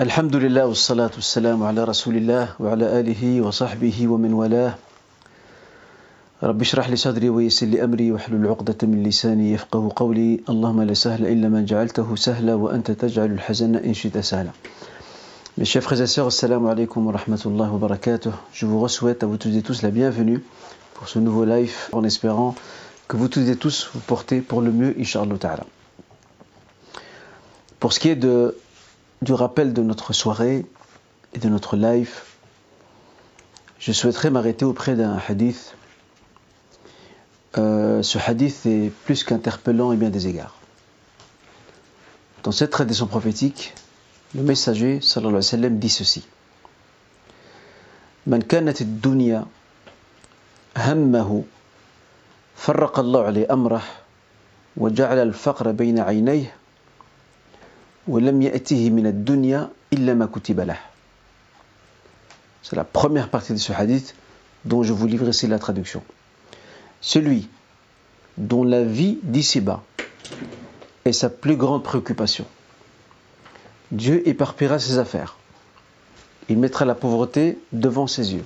الحمد لله والصلاة والسلام على رسول الله وعلى آله وصحبه ومن والاه رب اشرح لي صدري ويسر لي أمري واحلل عقدة من لساني يفقه قولي اللهم لا سهل إلا ما جعلته سهلا وأنت تجعل الحزن إن شئت سهلا Mes chers frères et sœurs, assalamu alaikum wa rahmatullahi wa barakatuh. Je vous souhaite à vous tous et tous la bienvenue pour ce nouveau live en espérant que vous tous et tous vous portez pour le mieux, Inch'Allah Ta'ala. Pour ce qui est de, du rappel de notre soirée et de notre live, je souhaiterais m'arrêter auprès d'un hadith. Euh, ce hadith est plus qu'interpellant et bien des égards. Dans cette tradition prophétique, le messager sallallahu alayhi wa sallam dit ceci Man kanat ad-dunya hammahu فرق الله عليه أمره وجعل الفقر بين عينيه ولم يأته من الدنيا إلا ما كتب له C'est la première partie de ce hadith dont je vous livre ici la traduction. Celui dont la vie d'ici-bas est sa plus grande préoccupation. Dieu éparpillera ses affaires. Il mettra la pauvreté devant ses yeux.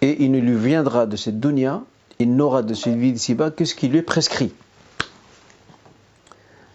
Et il ne lui viendra de cette dunya, il n'aura de cette vie d'ici-bas que ce qui lui est prescrit.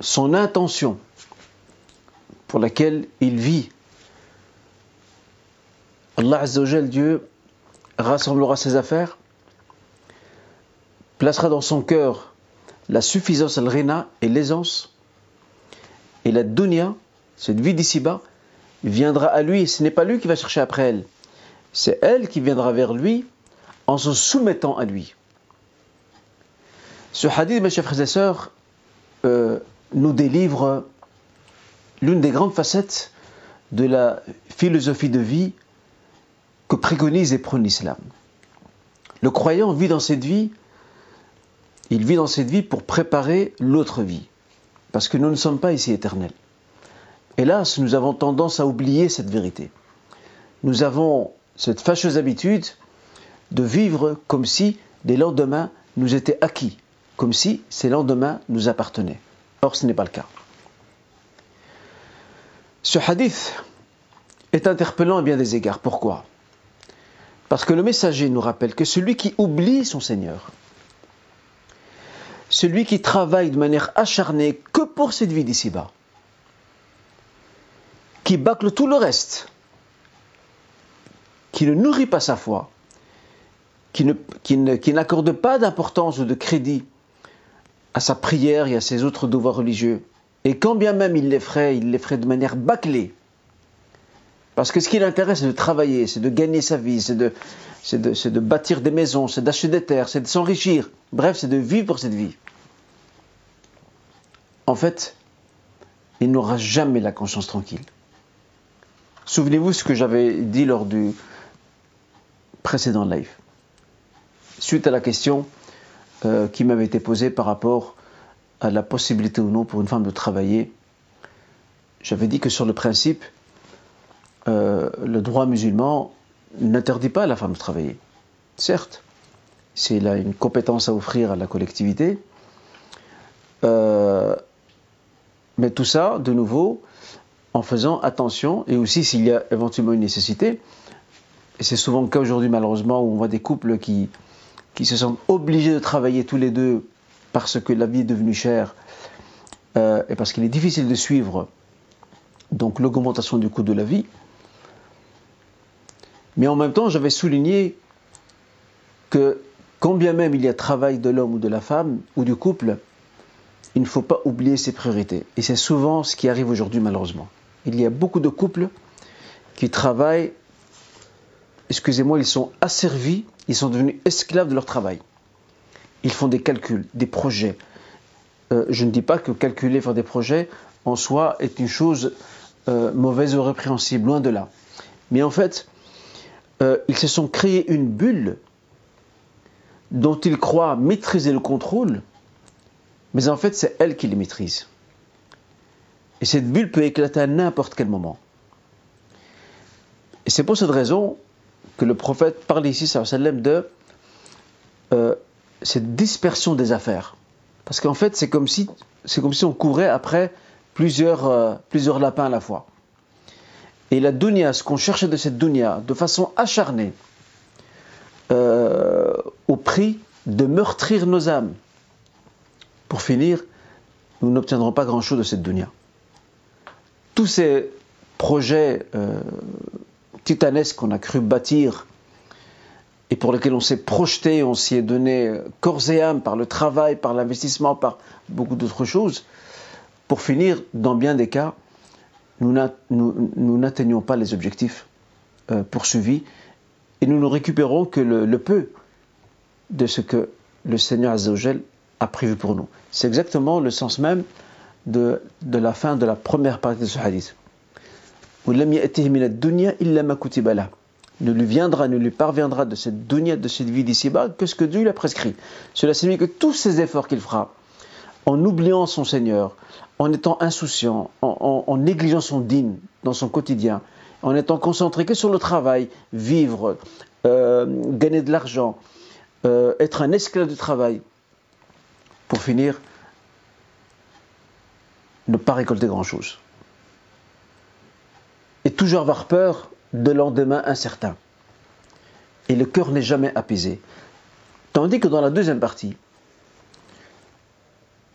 son intention pour laquelle il vit, Allah Azzawajal, Dieu, rassemblera ses affaires, placera dans son cœur la suffisance al-rina et l'aisance, et la dunya, cette vie d'ici-bas, viendra à lui, ce n'est pas lui qui va chercher après elle, c'est elle qui viendra vers lui en se soumettant à lui. Ce hadith, mes chers frères et sœurs, euh, nous délivre l'une des grandes facettes de la philosophie de vie que préconise et prône l'islam. Le croyant vit dans cette vie, il vit dans cette vie pour préparer l'autre vie, parce que nous ne sommes pas ici éternels. Hélas, nous avons tendance à oublier cette vérité. Nous avons cette fâcheuse habitude de vivre comme si les lendemains nous étaient acquis, comme si ces lendemains nous appartenaient. Or, ce n'est pas le cas. Ce hadith est interpellant à bien des égards. Pourquoi? Parce que le messager nous rappelle que celui qui oublie son Seigneur, celui qui travaille de manière acharnée que pour cette vie d'ici-bas, qui bâcle tout le reste, qui ne nourrit pas sa foi, qui n'accorde pas d'importance ou de crédit à sa prière et à ses autres devoirs religieux, et quand bien même il les ferait, il les ferait de manière bâclée, parce que ce qui l'intéresse, c'est de travailler, c'est de gagner sa vie, c'est de, de, de bâtir des maisons, c'est d'acheter des terres, c'est de s'enrichir, bref, c'est de vivre pour cette vie. En fait, il n'aura jamais la conscience tranquille. Souvenez-vous ce que j'avais dit lors du précédent live. Suite à la question euh, qui m'avait été posée par rapport à la possibilité ou non pour une femme de travailler, j'avais dit que sur le principe, euh, le droit musulman n'interdit pas à la femme de travailler. Certes, c'est là une compétence à offrir à la collectivité, euh, mais tout ça, de nouveau, en faisant attention, et aussi s'il y a éventuellement une nécessité, et c'est souvent le cas aujourd'hui malheureusement où on voit des couples qui, qui se sentent obligés de travailler tous les deux parce que la vie est devenue chère euh, et parce qu'il est difficile de suivre donc l'augmentation du coût de la vie. Mais en même temps, j'avais souligné que quand bien même il y a travail de l'homme ou de la femme ou du couple, il ne faut pas oublier ses priorités. Et c'est souvent ce qui arrive aujourd'hui malheureusement. Il y a beaucoup de couples qui travaillent, excusez-moi, ils sont asservis ils sont devenus esclaves de leur travail. Ils font des calculs, des projets. Euh, je ne dis pas que calculer, faire des projets, en soi, est une chose euh, mauvaises ou répréhensibles, loin de là. Mais en fait, euh, ils se sont créés une bulle dont ils croient maîtriser le contrôle, mais en fait c'est elle qui les maîtrise. Et cette bulle peut éclater à n'importe quel moment. Et c'est pour cette raison que le prophète parle ici, sallam, de euh, cette dispersion des affaires. Parce qu'en fait, c'est comme si c'est comme si on courait après plusieurs, euh, plusieurs lapins à la fois. Et la dunya, ce qu'on cherchait de cette dunya, de façon acharnée, euh, au prix de meurtrir nos âmes. Pour finir, nous n'obtiendrons pas grand-chose de cette dunya. Tous ces projets titanesques qu'on a cru bâtir et pour lesquels on s'est projeté, on s'y est donné corps et âme par le travail, par l'investissement, par beaucoup d'autres choses, pour finir, dans bien des cas, nous n'atteignons pas les objectifs euh, poursuivis et nous ne récupérons que le, peu de ce que le Seigneur Azzawajal a prévu pour nous. C'est exactement le sens même de, de, la fin de la première partie de ce hadith. Ne lui viendra, ne lui parviendra de cette dunya, de cette vie d'ici-bas, que ce que Dieu lui a prescrit. Cela signifie que tous ces efforts qu'il fera, en oubliant son Seigneur, en étant insouciant, en, négligeant son dîne dans son quotidien, en étant concentré que sur le travail, vivre, euh, gagner de l'argent, euh, être un esclave du travail, pour finir, ne pas récolter grand-chose. Toujours avoir peur de lendemain incertain. Et le cœur n'est jamais apaisé. Tandis que dans la deuxième partie,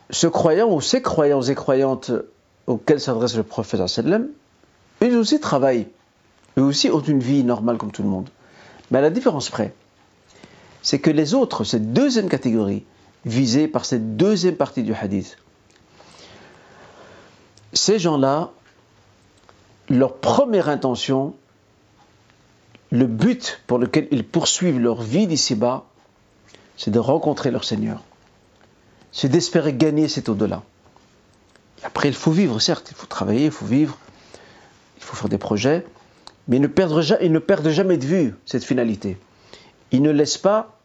ce croyant ou ces croyants et croyantes auxquels s'adresse le prophète sallam, eux aussi travaillent, eux aussi ont une vie normale comme tout le monde. Mais la différence près, c'est que les autres, cette deuxième catégorie, visée par cette deuxième partie du hadith, ces gens-là, leur première intention, le but pour lequel ils poursuivent leur vie d'ici-bas, c'est de rencontrer leur Seigneur c'est d'espérer gagner cet au-delà. Après, il faut vivre, certes, il faut travailler, il faut vivre, il faut faire des projets, mais ils ne perdent, jamais de vue cette finalité. Ils ne laissent pas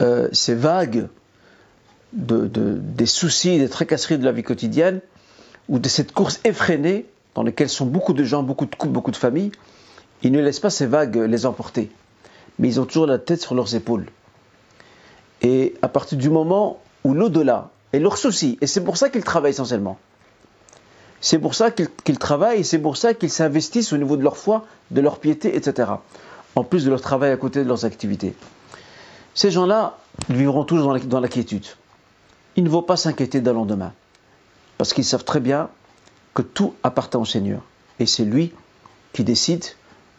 euh, ces vagues de, des soucis, des tracasseries de la vie quotidienne, ou de cette course effrénée dans laquelle sont beaucoup de gens, beaucoup de couples, beaucoup de familles, ils ne laissent pas ces vagues les emporter. Mais ils ont toujours la tête sur leurs épaules. Et à partir du moment ou l'au-delà est leur souci. Et c'est pour ça qu'ils travaillent essentiellement. C'est pour ça qu'ils travaillent et c'est pour ça qu'ils s'investissent au niveau de leur foi, de leur piété, etc. En plus de leur travail à côté de leurs activités. Ces gens-là vivront toujours dans la. Il ne faut pas s'inquiéter d'un lendemain. Parce qu'ils savent très bien que tout appartient au Seigneur. Et c'est lui qui décide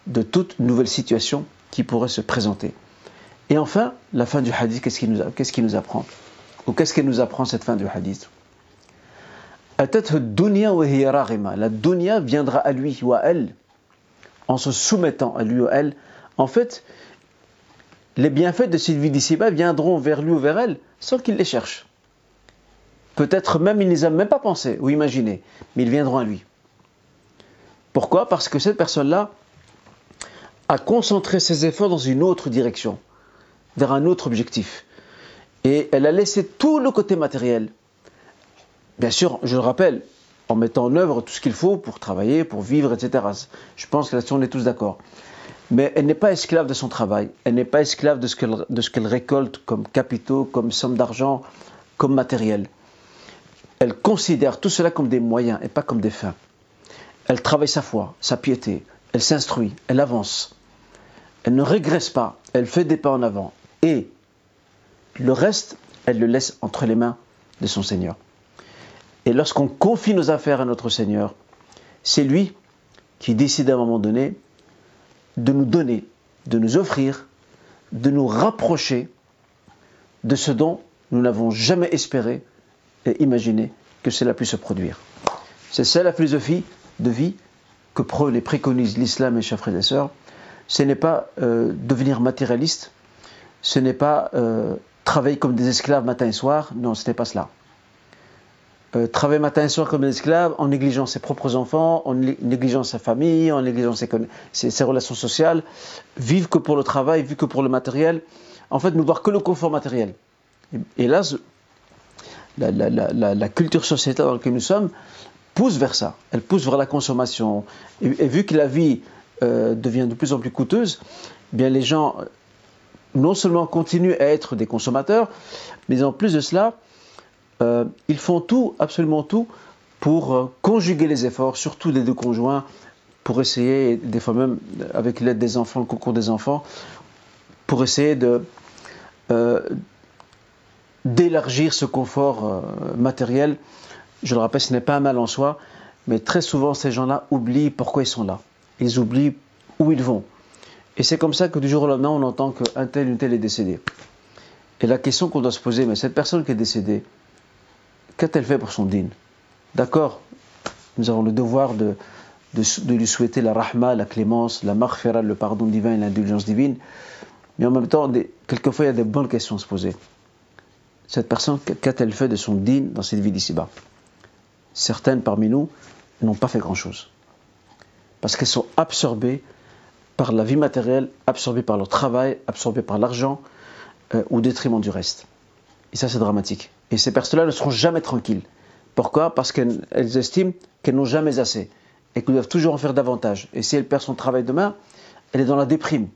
de toute nouvelle situation qui pourrait se présenter. Et enfin, la fin du hadith, qu'est-ce qu'il nous, apprend? Ou qu'est-ce qu'elle nous apprend cette fin du hadith? La dunya viendra à lui ou à elle en se soumettant à lui ou à elle. En fait, les bienfaits de cette vie d'ici-bas viendront vers lui ou vers elle sans qu'il les cherche. Peut-être même il ne les a même pas pensés ou imaginés, mais ils viendront à lui. Pourquoi? Parce que cette personne-là a concentré ses efforts dans une autre direction, vers un autre objectif. Et elle a laissé tout le côté matériel. Bien sûr, je le rappelle, en mettant en œuvre tout ce qu'il faut pour travailler, pour vivre, etc. Je pense que là-dessus on est tous d'accord. Mais elle n'est pas esclave de son travail, elle n'est pas esclave de ce qu'elle récolte comme capitaux, comme somme d'argent, comme matériel. Elle considère tout cela comme des moyens et pas comme des fins. Elle travaille sa foi, sa piété, elle s'instruit, elle avance. Elle ne régresse pas, elle fait des pas en avant. Et le reste, elle le laisse entre les mains de son Seigneur. Et lorsqu'on confie nos affaires à notre Seigneur, c'est lui qui décide à un moment donné de nous donner, de nous offrir, de nous rapprocher de ce dont nous n'avons jamais espéré et imaginé que cela puisse se produire. C'est ça la philosophie de vie que et préconise l'islam, mes chers frères et sœurs. Ce n'est pas euh, devenir matérialiste, ce n'est pas euh, travailler comme des esclaves matin et soir. Non, ce n'est pas cela. euh, travaille matin et soir comme un esclave en négligeant ses propres enfants, en négligeant sa famille, en négligeant ses, relations sociales, vivre que pour le travail, vivre que pour le matériel, en fait ne voir que le confort matériel. Et, là, la, culture sociétale dans laquelle nous sommes pousse vers ça, elle pousse vers la consommation. Et, vu que la vie euh, devient de plus en plus coûteuse, eh bien les gens non seulement continuent à être des consommateurs, mais en plus de cela, euh, ils font tout, absolument tout, pour euh, conjuguer les efforts, surtout les deux conjoints, pour essayer, des fois même avec l'aide des enfants, le concours des enfants, pour essayer de d'élargir ce confort matériel. Je le rappelle, ce n'est pas un mal en soi, mais très souvent ces gens-là oublient pourquoi ils sont là. Ils oublient où ils vont. Et c'est comme ça que du jour au lendemain, on entend qu'un tel, une telle est décédé. Et la question qu'on doit se poser, mais cette personne qui est décédée, Qu'a-t-elle fait pour son dîne D'accord, nous avons le devoir de, de, lui souhaiter la rahma, la clémence, la maghfira, le pardon divin et l'indulgence divine. Mais en même temps, quelquefois, il y a des bonnes questions à se poser. Cette personne, qu'a-t-elle fait de son dîne dans cette vie d'ici-bas Certaines parmi nous n'ont pas fait grand-chose. Parce qu'elles sont absorbées par la vie matérielle, absorbées par leur travail, absorbées par l'argent, euh, au détriment du reste. Et ça, c'est dramatique. Et ces personnes-là ne seront jamais tranquilles. Pourquoi? Parce qu'elles estiment qu'elles n'ont jamais assez et qu'elles doivent toujours en faire davantage. Et si elle perd son travail demain, elle est dans la déprime.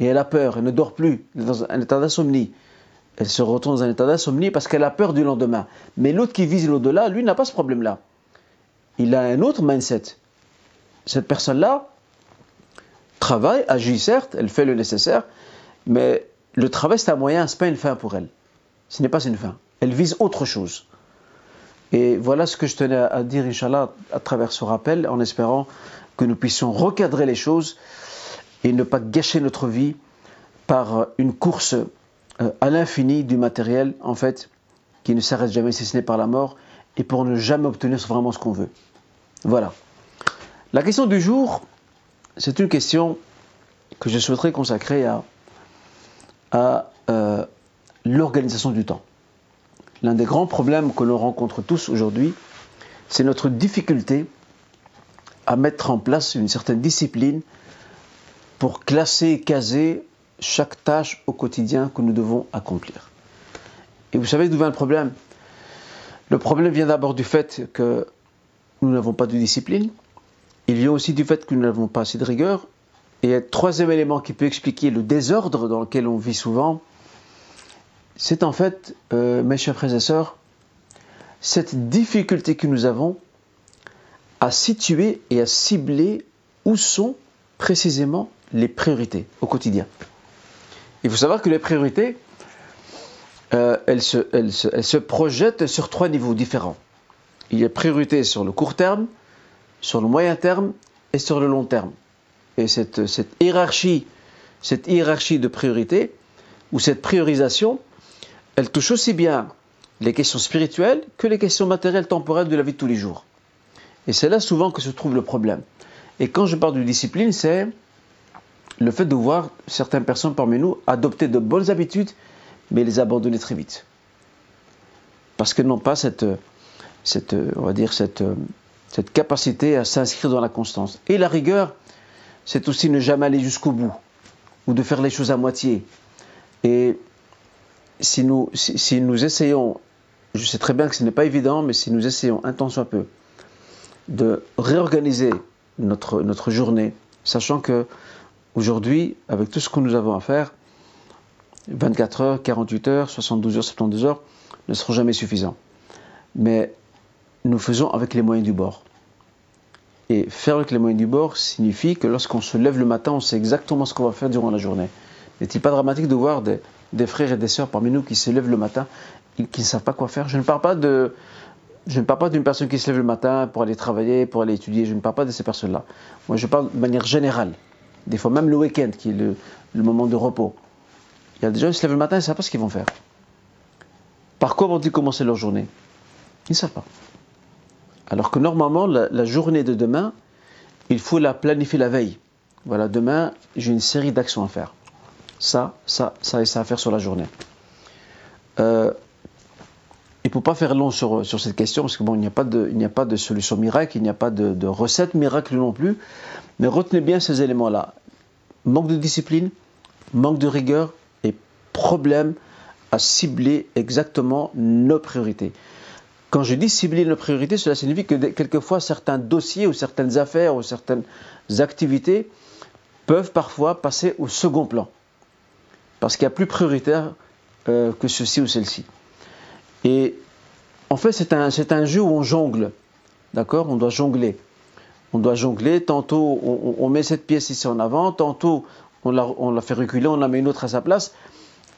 Et elle a peur, elle ne dort plus, elle est dans un état d'insomnie. Elle se retourne dans un état d'insomnie parce qu'elle a peur du lendemain. Mais l'autre qui vise l'au-delà, lui, n'a pas ce problème-là. Il a un autre mindset. Cette personne-là travaille, agit certes, elle fait le nécessaire, mais le travail, c'est un moyen, ce n'est pas une fin pour elle. Ce n'est pas une fin. Elle vise autre chose. Et voilà ce que je tenais à dire, Inch'Allah, à travers ce rappel, en espérant que nous puissions recadrer les choses et ne pas gâcher notre vie par une course à l'infini du matériel, en fait, qui ne s'arrête jamais si ce n'est par la mort, et pour ne jamais obtenir vraiment ce qu'on veut. Voilà. La question du jour, c'est une question que je souhaiterais consacrer à, à euh, l'organisation du temps. L'un des grands problèmes que l'on rencontre tous aujourd'hui, c'est notre difficulté à mettre en place une certaine discipline pour classer, caser chaque tâche au quotidien que nous devons accomplir. Et vous savez d'où vient le problème? Le problème vient d'abord du fait que nous n'avons pas de discipline. Il vient aussi du fait que nous n'avons pas assez de rigueur. Et un troisième élément qui peut expliquer le désordre dans lequel on vit souvent, c'est en fait, euh, mes chers frères et sœurs, cette difficulté que nous avons à situer et à cibler où sont précisément les priorités au quotidien. Il faut savoir que les priorités, euh, elles, se, projettent sur trois niveaux différents. Il y a priorité sur le court terme, sur le moyen terme et sur le long terme. Et cette, cette hiérarchie, cette hiérarchie de priorité, ou cette priorisation, elle touche aussi bien les questions spirituelles que les questions matérielles temporelles de la vie de tous les jours. Et c'est là souvent que se trouve le problème. Et quand je parle de discipline, c'est le fait de voir certaines personnes parmi nous adopter de bonnes habitudes, mais les abandonner très vite. Parce qu'elles n'ont pas cette, cette, on va dire, cette, cette capacité à s'inscrire dans la constance. Et la rigueur, c'est aussi ne jamais aller jusqu'au bout, ou de faire les choses à moitié. Et si nous, si, nous essayons, je sais très bien que ce n'est pas évident, mais si nous essayons un temps soit peu de réorganiser notre, notre journée, sachant que aujourd'hui, avec tout ce que nous avons à faire, 24 heures, 48 heures, 72 heures, 72 heures ne seront jamais suffisants. Mais nous faisons avec les moyens du bord. Et faire avec les moyens du bord signifie que lorsqu'on se lève le matin, on sait exactement ce qu'on va faire durant la journée. N'est-il pas dramatique de voir des, frères et des sœurs parmi nous qui se lèvent le matin et qui ne savent pas quoi faire? Je ne parle pas je ne parle pas d'une personne qui se lève le matin pour aller travailler, pour aller étudier. Je ne parle pas de ces personnes-là. Moi, je parle de manière générale. Des fois, même le week-end, qui est le, moment de repos. Il y a des gens qui se lèvent le matin et ne savent pas ce qu'ils vont faire. Par quoi vont-ils commencer leur journée? Ils ne savent pas. Alors que normalement, la, journée de demain, il faut la planifier la veille. Voilà, demain, j'ai une série d'actions à faire ça, ça, ça et ça à faire sur la journée. Euh, et pour pas faire long sur, sur cette question, parce que bon, n'y a pas de, a pas de solution miracle, il n'y a pas de recette miracle non plus, mais retenez bien ces éléments-là. Manque de discipline, manque de rigueur et problème à cibler exactement nos priorités. Quand je dis cibler nos priorités, cela signifie que quelquefois certains dossiers ou certaines affaires ou certaines activités peuvent parfois passer au second plan. Parce qu'il y a plus prioritaire euh, que ceci ou celle-ci. Et en fait, c'est un, c'est un jeu où on jongle. D'accord? On doit jongler. On doit jongler. Tantôt, on, met cette pièce ici en avant. Tantôt, on la, la, fait reculer. On en met une autre à sa place.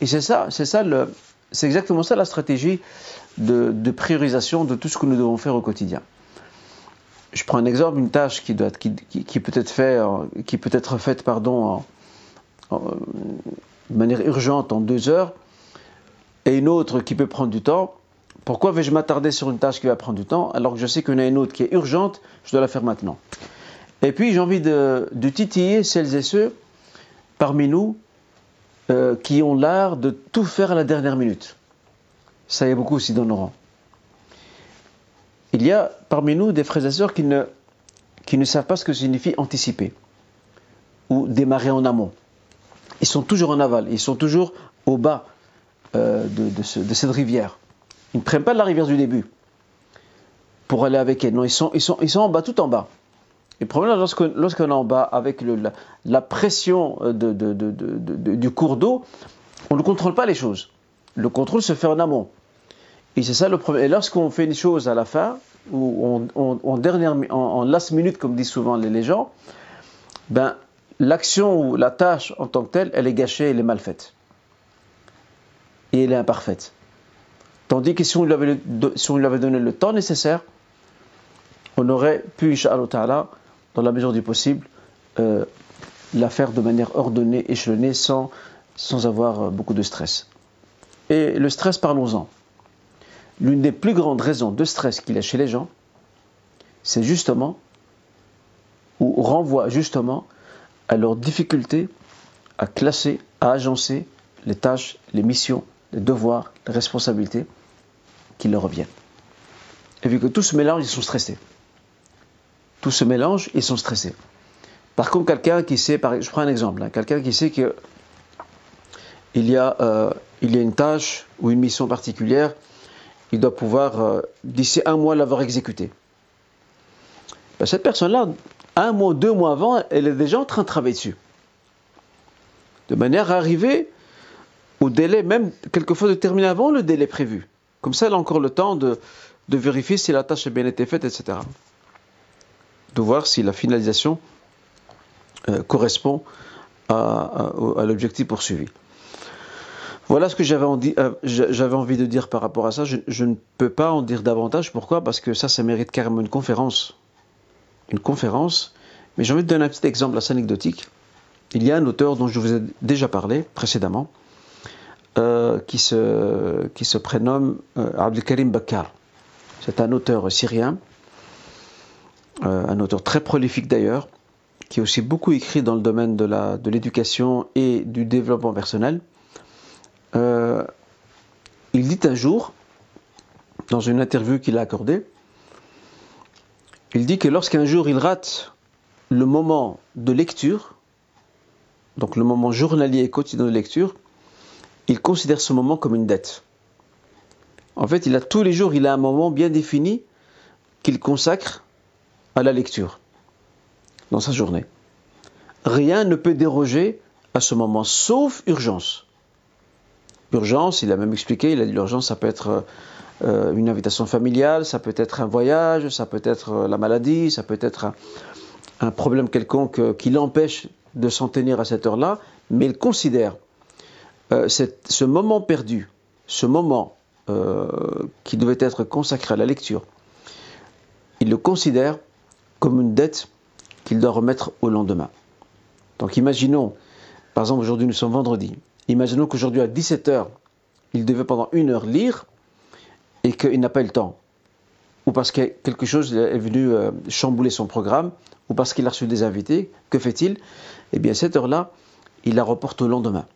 Et c'est ça, c'est ça le, c'est exactement ça la stratégie de, de, priorisation de tout ce que nous devons faire au quotidien. Je prends un exemple, une tâche qui, doit, qui, qui, qui peut être faite, qui peut être faite pardon, de manière urgente en deux heures, et une autre qui peut prendre du temps. Pourquoi vais-je m'attarder sur une tâche qui va prendre du temps alors que je sais qu'il y en a une autre qui est urgente, je dois la faire maintenant Et puis j'ai envie de, titiller celles et ceux parmi nous euh, qui ont l'art de tout faire à la dernière minute. Ça y est beaucoup aussi dans nos rangs. Il y a parmi nous des frères et sœurs qui ne, savent pas ce que signifie anticiper ou démarrer en amont. Ils sont toujours en aval, ils sont toujours au bas euh, de, cette rivière. Ils ne prennent pas de la rivière du début pour aller avec elle. Non, ils sont, ils sont, ils sont en bas, tout en bas. Et le problème, lorsqu'on lorsqu est en bas, avec la, pression de, du cours d'eau, on ne contrôle pas les choses. Le contrôle se fait en amont. Et c'est ça le problème. Et lorsqu'on fait une chose à la fin, ou en, dernière, en, last minute, comme disent souvent les, les gens, ben, l'action ou la tâche en tant que telle, elle est gâchée, elle est mal faite. Et elle est imparfaite. Tandis que si on lui avait, donné le temps nécessaire, on aurait pu, Inch'Allah dans la mesure du possible, euh, la faire de manière ordonnée, échelonnée, sans, sans avoir euh, beaucoup de stress. Et le stress, parlons-en. L'une des plus grandes raisons de stress qu'il y a chez les gens, c'est justement, ou renvoie justement, à leur difficulté à classer, à agencer les tâches, les missions, les devoirs, les responsabilités qui leur reviennent. Et vu que tout se mélange, ils sont stressés. Tout se mélange, ils sont stressés. Par contre, quelqu'un qui sait, je prends un exemple, hein, quelqu'un qui sait que il y, a, euh, il y a une tâche ou une mission particulière, il doit pouvoir, euh, d'ici un mois, l'avoir exécutée. Ben, cette personne-là, un mois, deux mois avant, elle est déjà en train de travailler dessus. De manière à arriver au délai, même quelquefois de terminer avant le délai prévu. Comme ça, elle a encore le temps de, vérifier si la tâche a bien été faite, etc. De voir si la finalisation euh, correspond à, l'objectif poursuivi. Voilà ce que j'avais envie, euh, de dire par rapport à ça. Je, je, ne peux pas en dire davantage. Pourquoi? Parce que ça, ça mérite carrément une conférence une conférence, mais j'ai envie de donner un petit exemple assez anecdotique. Il y a un auteur dont je vous ai déjà parlé précédemment, euh, qui, se, qui se prénomme euh, Abdelkarim Bakar. C'est un auteur syrien, euh, un auteur très prolifique d'ailleurs, qui a aussi beaucoup écrit dans le domaine de l'éducation de et du développement personnel. Euh, il dit un jour, dans une interview qu'il a accordée, il dit que lorsqu'un jour il rate le moment de lecture, donc le moment journalier et quotidien de lecture, il considère ce moment comme une dette. En fait, il a tous les jours, il a un moment bien défini qu'il consacre à la lecture dans sa journée. Rien ne peut déroger à ce moment, sauf urgence. Urgence, il a même expliqué, il a dit l'urgence, ça peut être euh, une invitation familiale, ça peut être un voyage, ça peut être euh, la maladie, ça peut être un, problème quelconque euh, qui l'empêche de s'en tenir à cette heure-là, mais il considère euh, ce moment perdu, ce moment euh, qui devait être consacré à la lecture, il le considère comme une dette qu'il doit remettre au lendemain. Donc imaginons, par exemple aujourd'hui nous sommes vendredi, imaginons qu'aujourd'hui à 17h, il devait pendant une heure lire, et qu'il n'a pas eu le temps, ou parce que quelque chose est venu euh, chambouler son programme, ou parce qu'il a reçu des invités, que fait-il? Eh bien, cette heure-là, il la reporte au lendemain.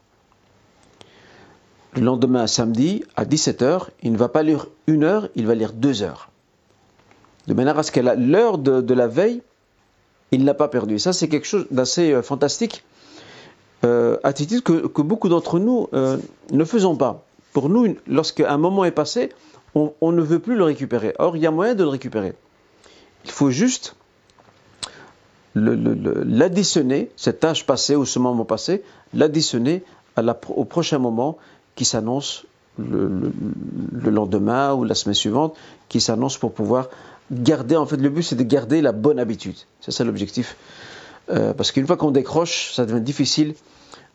Le lendemain samedi à 17h, il ne va pas lire une heure, il va lire deux heures. De manière à ce qu'à l'heure de, la veille, il n'a pas perdu. ça, c'est quelque chose d'assez euh, fantastique, euh, attitude que, beaucoup d'entre nous euh, ne faisons pas. Pour nous, lorsqu'un moment est passé, on, ne veut plus le récupérer. Or, il y a moyen de le récupérer. Il faut juste l'additionner, cette tâche passée ou ce moment passé, l'additionner au prochain moment qui s'annonce le, lendemain ou la semaine suivante, qui s'annonce pour pouvoir garder, en fait le but c'est de garder la bonne habitude. C'est ça l'objectif. Euh, parce qu'une fois qu'on décroche, ça devient difficile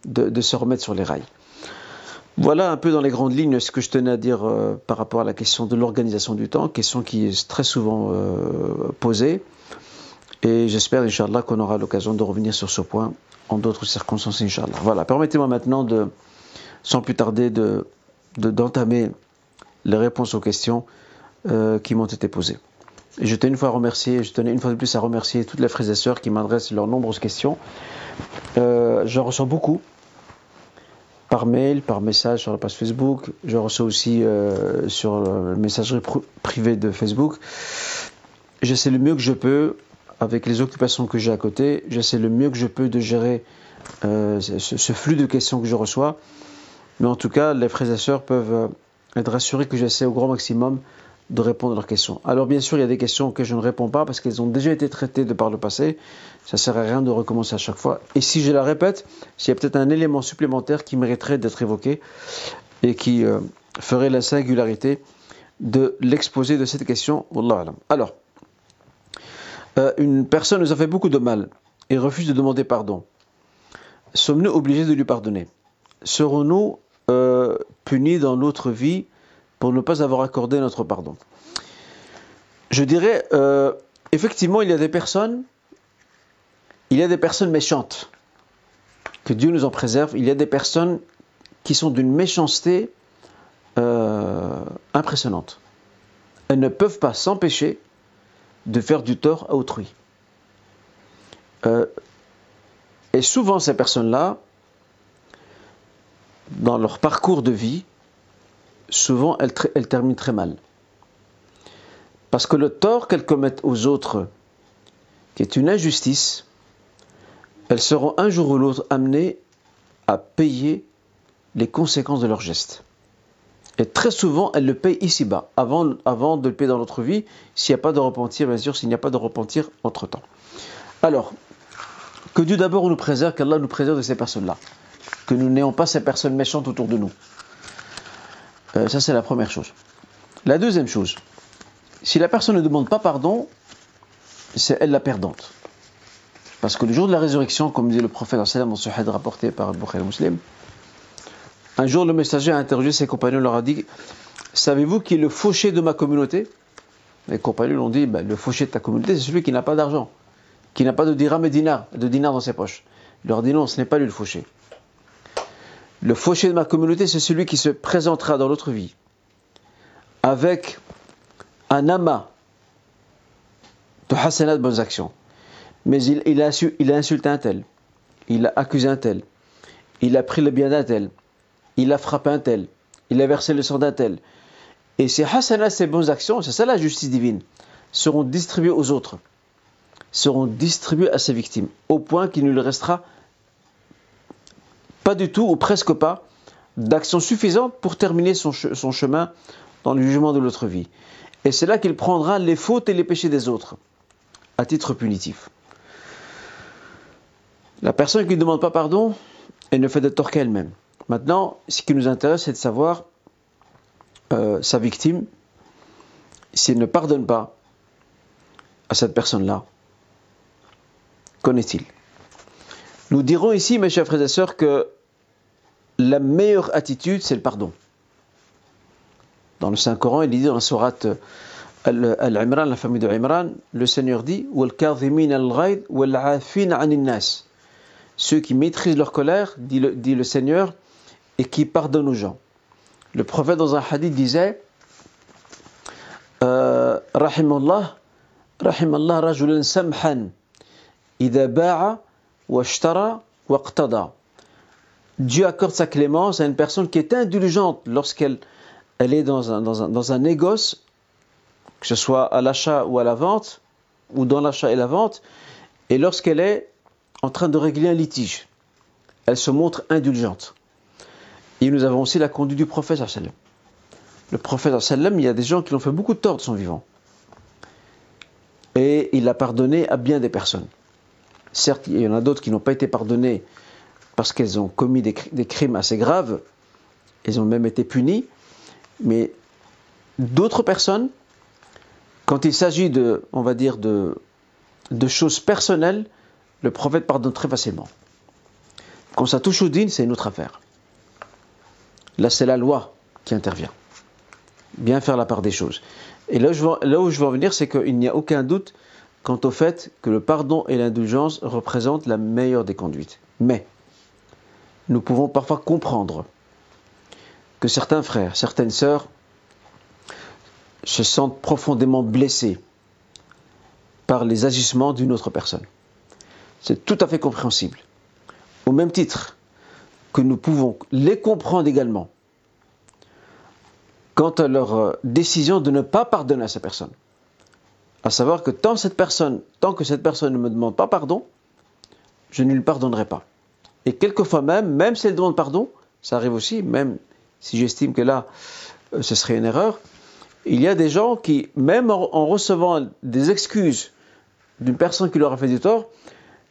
de, se remettre sur les rails. Voilà un peu dans les grandes lignes ce que je tenais à dire euh, par rapport à la question de l'organisation du temps, question qui est très souvent euh, posée. Et j'espère, Inch'Allah, qu'on aura l'occasion de revenir sur ce point en d'autres circonstances, Inch'Allah. Voilà, permettez-moi maintenant de, sans plus tarder, de, d'entamer les réponses aux questions euh, qui m'ont été posées. Je tenais une fois à remercier, je tenais une fois de plus à remercier toutes les frères et sœurs qui m'adressent leurs nombreuses questions. Euh, je reçois beaucoup par mail, par message sur la page Facebook. Je reçois aussi euh, sur la messagerie privée de Facebook. J'essaie le mieux que je peux avec les occupations que j'ai à côté, j'essaie le mieux que je peux de gérer euh, ce, flux de questions que je reçois. Mais en tout cas, les frères et sœurs peuvent euh, être rassurés que j'essaie au grand maximum de répondre à leurs questions. Alors bien sûr, il y a des questions auxquelles je ne réponds pas parce qu'elles ont déjà été traitées de par le passé. Ça ne sert à rien de recommencer à chaque fois. Et si je la répète, s'il y a peut-être un élément supplémentaire qui mériterait d'être évoqué et qui euh, ferait la singularité de l'exposé de cette question. Alors, euh, une personne nous a fait beaucoup de mal et refuse de demander pardon. Sommes-nous obligés de lui pardonner? Serons-nous euh, punis dans notre vie pour ne pas avoir accordé notre pardon Je dirais, euh, effectivement, il y a des personnes, il y a des personnes méchantes. Que Dieu nous en préserve. Il y a des personnes qui sont d'une méchanceté impressionnante. Elles ne peuvent pas s'empêcher de faire du tort à autrui. Euh, et souvent, ces personnes-là, dans leur parcours de vie, souvent elles, terminent très mal. Parce que le tort qu'elles commettent aux autres, qui est une injustice, elles seront un jour ou l'autre amenées à payer les conséquences de leurs gestes. Et très souvent, elle le paye ici-bas, avant, avant de le payer dans notre vie, s'il n'y a pas de repentir, bien sûr, s'il n'y a pas de repentir entre-temps. Alors, que Dieu d'abord nous préserve, qu'Allah nous préserve de ces personnes-là. Que nous n'ayons pas ces personnes méchantes autour de nous. Euh, ça, c'est la première chose. La deuxième chose, si la personne ne demande pas pardon, c'est elle la perdante. Parce que le jour de la résurrection, comme dit le prophète dans ce hadith rapporté par Bukhari Muslim, un jour, le messager a interrogé ses compagnons, leur a dit Savez-vous qui est le fauché de ma communauté? Les compagnons lui ont dit ben, Le fauché de ta communauté, c'est celui qui n'a pas d'argent, qui n'a pas de dirham et dinar, de dinar dans ses poches. Il leur dit Non, ce n'est pas lui le fauché. Le fauché de ma communauté, c'est celui qui se présentera dans l'autre vie. Avec un amas de hasanat de bonnes actions. Mais il, a, insulté un tel, il a accusé un tel, il a pris le bien d'un tel, il a frappé un tel, il a versé le sang d'un tel. Et ces hasanats, ces bonnes actions, c'est ça la justice divine, seront distribuées aux autres, seront distribuées à ses victimes, au point qu'il ne lui restera pas du tout, ou presque pas, d'actions suffisantes pour terminer son, chemin dans le jugement de l'autre vie. Et c'est là qu'il prendra les fautes et les péchés des autres, à titre punitif. La personne qui ne demande pas pardon, elle ne fait de tort qu'elle-même. Maintenant, ce qui nous intéresse, c'est de savoir euh, sa victime, s'il ne pardonne pas à cette personne-là, qu'en est-il? Nous dirons ici, mes chers frères et sœurs, que la meilleure attitude, c'est le pardon. Dans le Saint-Coran, il dit dans la sourate Al-Imran, la famille de Imran, le Seigneur dit Ceux qui maîtrisent leur colère, dit le, Seigneur, et qui pardonne aux gens. Le prophète dans un hadith disait euh, Rahimallah, Rahimallah rajulan samhan, idha ba'a wa wa waqtada. Dieu accorde sa clémence à une personne qui est indulgente lorsqu'elle elle est dans un, négoce, que ce soit à l'achat ou à la vente, ou dans l'achat et la vente, et lorsqu'elle est en train de régler un litige, elle se montre indulgente. Et nous avons aussi la conduite du prophète. Le prophète il y a des gens qui l'ont fait beaucoup de tort de son vivant. Et il a pardonné à bien des personnes. Certes, il y en a d'autres qui n'ont pas été pardonnés parce qu'elles ont commis des, crimes assez graves, elles ont même été punies, mais d'autres personnes, quand il s'agit de, on va dire, de, de choses personnelles, le prophète pardonne très facilement. Quand ça touche au dîne, c'est une autre affaire. Là, c'est la loi qui intervient. Bien faire la part des choses. Et là, là où je veux en venir, c'est qu'il n'y a aucun doute quant au fait que le pardon et l'indulgence représentent la meilleure des conduites. Mais, nous pouvons parfois comprendre que certains frères, certaines sœurs se sentent profondément blessés par les agissements d'une autre personne. C'est tout à fait compréhensible. Au même titre que nous pouvons les comprendre également quant à leur euh, décision de ne pas pardonner à cette personne. À savoir que tant, tant que cette personne ne me demande pas pardon, je ne lui pardonnerai pas. Et quelquefois même, même si elle demande pardon, ça arrive aussi, même si j'estime que là, euh, ce serait une erreur, il y a des gens qui, même en, recevant des excuses d'une personne qui leur a fait du tort,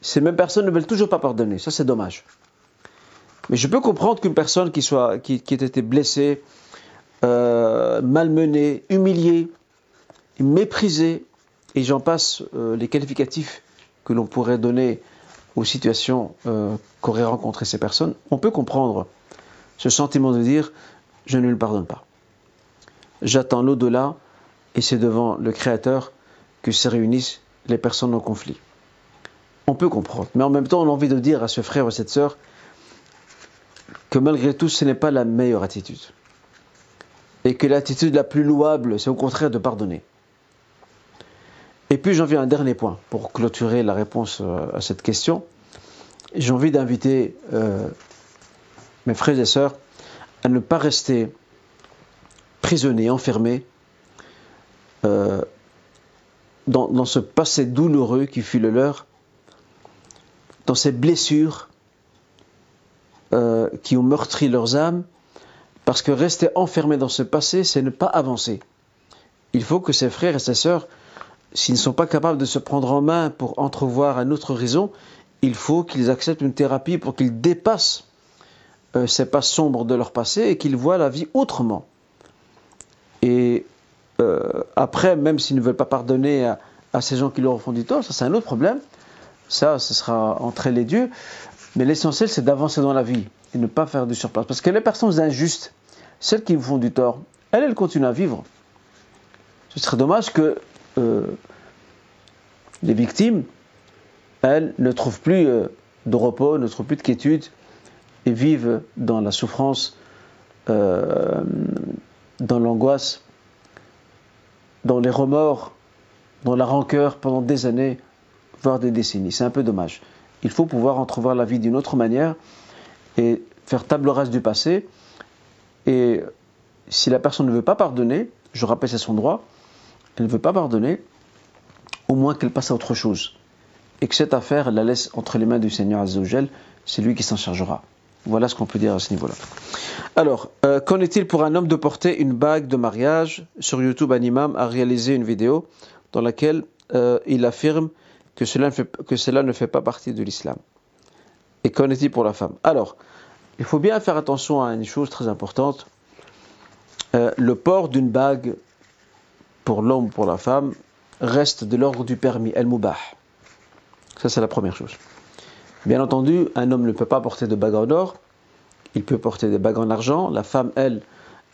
ces mêmes personnes ne veulent toujours pas pardonner. Ça, c'est dommage. Mais je peux comprendre qu'une personne qui, soit, qui, ait été blessée, euh, malmenée, humiliée, méprisée, et j'en passe euh, les qualificatifs que l'on pourrait donner aux situations euh, qu'auraient rencontrées ces personnes, on peut comprendre ce sentiment de dire je ne le pardonne pas. J'attends l'au-delà et c'est devant le Créateur que se réunissent les personnes en conflit. On peut comprendre, mais en même temps on a envie de dire à ce frère ou à cette sœur que malgré tout ce n'est pas la meilleure attitude. Et que l'attitude la plus louable, c'est au contraire de pardonner. Et puis j'en viens à un dernier point pour clôturer la réponse euh, à cette question. J'ai envie d'inviter euh, mes frères et sœurs à ne pas rester prisonniers, enfermés euh, dans, ce passé douloureux qui fut le leur, dans ces blessures qui ont meurtri leurs âmes, parce que rester enfermé dans ce passé, c'est ne pas avancer. Il faut que ces frères et ces sœurs s'ils ne sont pas capables de se prendre en main pour entrevoir un autre horizon, il faut qu'ils acceptent une thérapie pour qu'ils dépassent euh, ces pas sombres de leur passé et qu'ils voient la vie autrement. Et euh, après, même s'ils ne veulent pas pardonner à, ces gens qui leur font du tort, ça c'est un autre problème. Ça, ce sera entre les dieux. Mais l'essentiel, c'est d'avancer dans la vie et ne pas faire du surplace. Parce que les personnes injustes, celles qui vous font du tort, elles, elles continuent à vivre. Ce serait dommage que euh, les victimes, elles, ne trouvent plus euh, de repos, ne trouvent plus de quiétude et vivent dans la souffrance, euh, dans l'angoisse, dans les remords, dans la rancœur pendant des années, voire des décennies. C'est un peu dommage. Il faut pouvoir entrevoir la vie d'une autre manière et faire table rase du passé. Et si la personne ne veut pas pardonner, je rappelle c'est son droit, elle ne veut pas pardonner, au moins qu'elle passe à autre chose. Et que cette affaire, elle la laisse entre les mains du Seigneur Azzawajal, c'est lui qui s'en chargera. Voilà ce qu'on peut dire à ce niveau-là. Alors, euh, qu'en est-il pour un homme de porter une bague de mariage Sur YouTube, un imam a réalisé une vidéo dans laquelle euh, il affirme que cela, ne fait, pas partie de l'islam. Et qu'en est-il pour la femme? Alors, il faut bien faire attention à une chose très importante. Euh, le port d'une bague pour l'homme ou pour la femme reste de l'ordre du permis, el mubah. Ça, c'est la première chose. Bien entendu, un homme ne peut pas porter de bague en or, il peut porter des bagues en argent. La femme, elle,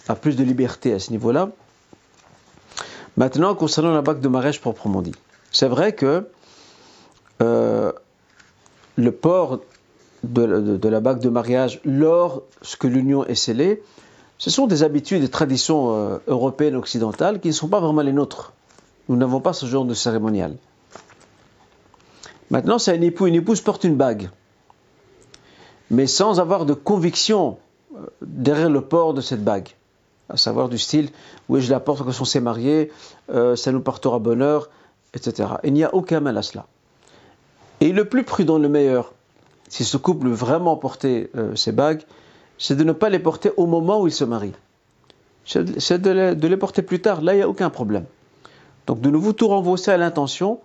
a plus de liberté à ce niveau-là. Maintenant, concernant la bague de mariage proprement dit, c'est vrai que euh, le port de, la bague de mariage lorsque l'union est scellée, ce sont des habitudes et traditions euh, européennes occidentales qui ne sont pas vraiment les nôtres. Nous n'avons pas ce genre de cérémonial. Maintenant, c'est un époux, une épouse porte une bague. mais sans avoir de conviction euh, derrière le port de cette bague. À savoir du style, oui, je la porte quand on s'est marié, euh, ça nous portera bonheur, etc. Il n'y a aucun mal à cela. Et le plus prudent, le meilleur, si ce couple veut vraiment porter ces bagues, c'est de ne pas les porter au moment où ils se marient. C'est de, les porter plus tard. Là, il n'y a aucun problème. Donc, de nouveau, tout renvoyer à l'intention.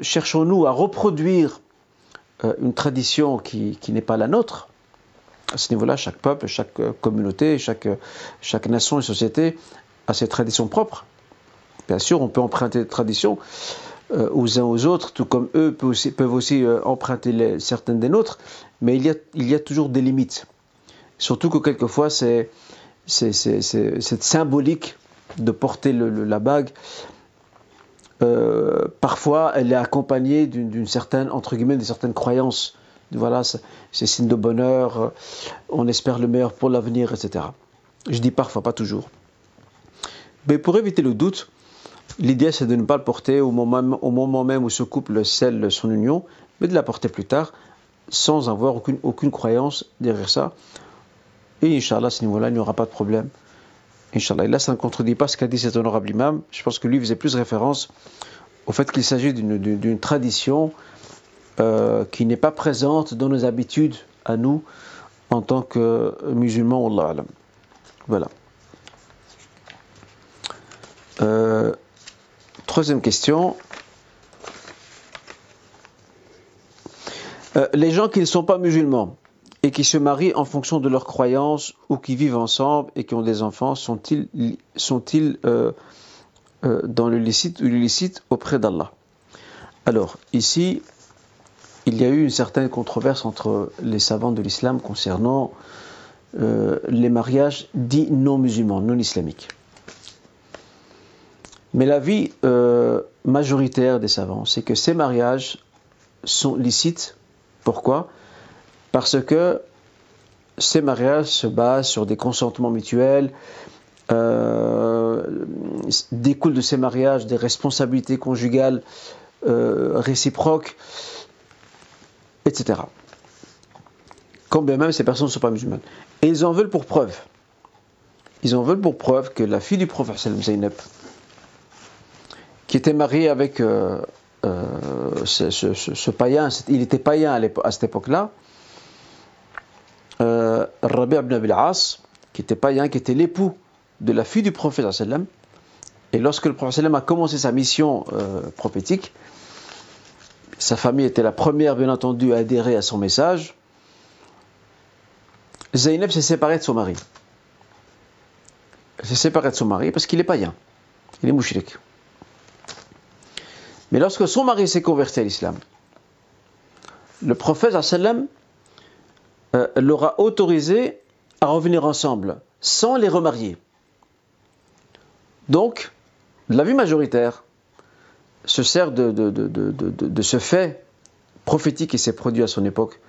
cherchons-nous à reproduire euh, une tradition qui, n'est pas la nôtre. À ce niveau-là, chaque peuple, chaque euh, communauté, chaque, nation et société a ses traditions propres. Bien sûr, on peut emprunter des traditions euh, aux uns aux autres, tout comme eux peuvent aussi, emprunter certaines des nôtres, mais il y a toujours des limites. Surtout que quelquefois, c'est cette symbolique de porter la bague euh, parfois elle est accompagnée d'une certaine, entre guillemets, d'une certaine croyance. Voilà, c'est signe de bonheur, euh, on espère le meilleur pour l'avenir, etc. Je dis parfois, pas toujours. Mais pour éviter le doute, l'idée c'est de ne pas le porter au moment, même où ce couple scelle son union, mais de la porter plus tard, sans avoir aucune croyance derrière ça. Et Inch'Allah, à ce niveau-là, il n'y aura pas de problème. Inch'Allah. Et là, ça ne contredit pas ce qu'a dit cet honorable imam. Je pense que lui faisait plus référence au fait qu'il s'agit d'une tradition euh, qui n'est pas présente dans nos habitudes à nous en tant que musulmans. Allah. Voilà. Euh, troisième question. Euh, les gens qui ne sont pas musulmans, et qui se marient en fonction de leurs croyances ou qui vivent ensemble et qui ont des enfants, sont-ils sont euh, euh, dans le licite ou l'illicite auprès d'Allah Alors, ici, il y a eu une certaine controverse entre les savants de l'islam concernant euh, les mariages dits non musulmans, non islamiques. Mais l'avis majoritaire des savants, c'est que ces mariages sont licites. Pourquoi? Parce que ces mariages se basent sur des consentements mutuels, euh, découlent de ces mariages des responsabilités conjugales euh, réciproques, etc. Quand bien même ces personnes ne sont pas musulmanes. Et ils en veulent pour preuve. Ils en veulent pour preuve que la fille du prophète qui était mariée avec euh, ce, païen, il était païen à cette époque-là, euh, Rabi ibn Abil As, qui était païen, qui était l'époux de la fille du prophète et lorsque le prophète a commencé sa mission euh, prophétique, sa famille était la première, bien entendu, à adhérer à son message. Zaynab s'est séparée de son mari. Elle s'est séparée de son mari parce qu'il est païen. Il est mouchrik. Mais lorsque son mari s'est converti à l'islam, le prophète euh, l'aura autorisé à revenir ensemble, sans les remarier. Donc, la vie majoritaire se sert de, de, ce fait prophétique qui s'est produit à son époque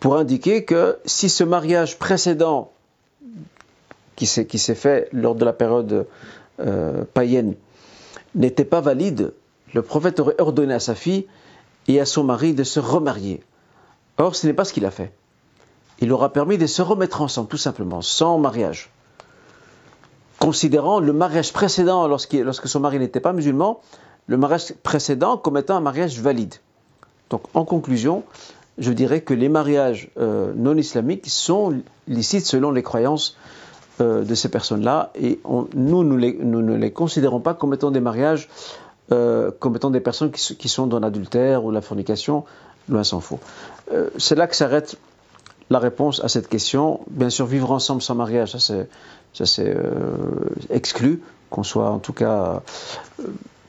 pour indiquer que si ce mariage précédent qui s'est fait lors de la période euh, païenne n'était pas valide, le prophète aurait ordonné à sa fille et à son mari de se remarier. Or, ce n'est pas ce qu'il a fait il aura permis de se remettre ensemble, tout simplement, sans mariage. Considérant le mariage précédent, lorsque son mari n'était pas musulman, le mariage précédent comme étant un mariage valide. Donc, en conclusion, je dirais que les mariages euh, non islamiques sont licites selon les croyances euh, de ces personnes-là, et nous, nous, ne les considérons pas comme étant des mariages, euh, comme étant des personnes qui, qui sont dans l'adultère ou la fornication, loin s'en faut. C'est là que s'arrête la réponse à cette question. Bien sûr, vivre ensemble sans mariage, ça c'est euh, exclu, qu'on soit en tout cas, euh,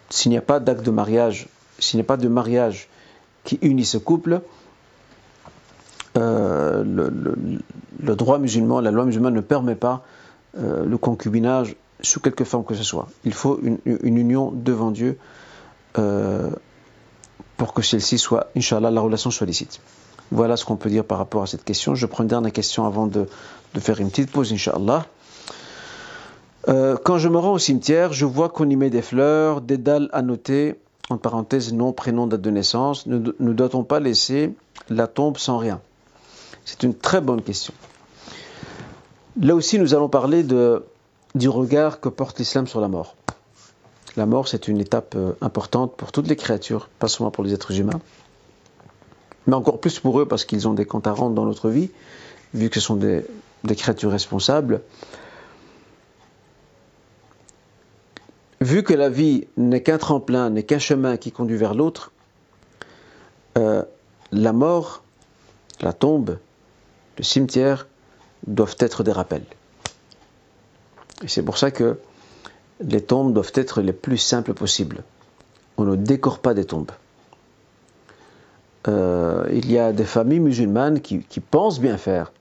s'il n'y a pas d'acte de mariage, s'il n'y a pas de mariage qui unit ce couple, euh, le, droit musulman, la loi musulmane ne permet pas le concubinage sous quelque forme que ce soit. Il faut une, une union devant Dieu pour que celle-ci soit, Inch'Allah, la relation soit licite. Voilà ce qu'on peut dire par rapport à cette question. Je prends une dernière question avant de, faire une petite pause, Inch'Allah. Euh, quand je me rends au cimetière, je vois qu'on y met des fleurs, des dalles annotées, en parenthèse nom, prénom, date de naissance. Ne, doit-on pas laisser la tombe sans rien? C'est une très bonne question. Là aussi, nous allons parler du regard que porte l'islam sur la mort. La mort, c'est une étape euh, importante pour toutes les créatures, pas seulement pour les êtres humains, mais encore plus pour eux parce qu'ils ont des comptes à rendre dans notre vie, vu que ce sont des, créatures responsables. Vu que la vie n'est qu'un tremplin, n'est qu'un chemin qui conduit vers l'autre, euh, la mort, la tombe, le cimetière doivent être des rappels. Et c'est pour ça que les tombes doivent être les plus simples possibles. On ne décore pas des tombes. Euh, il y a des familles musulmanes qui, pensent bien faire,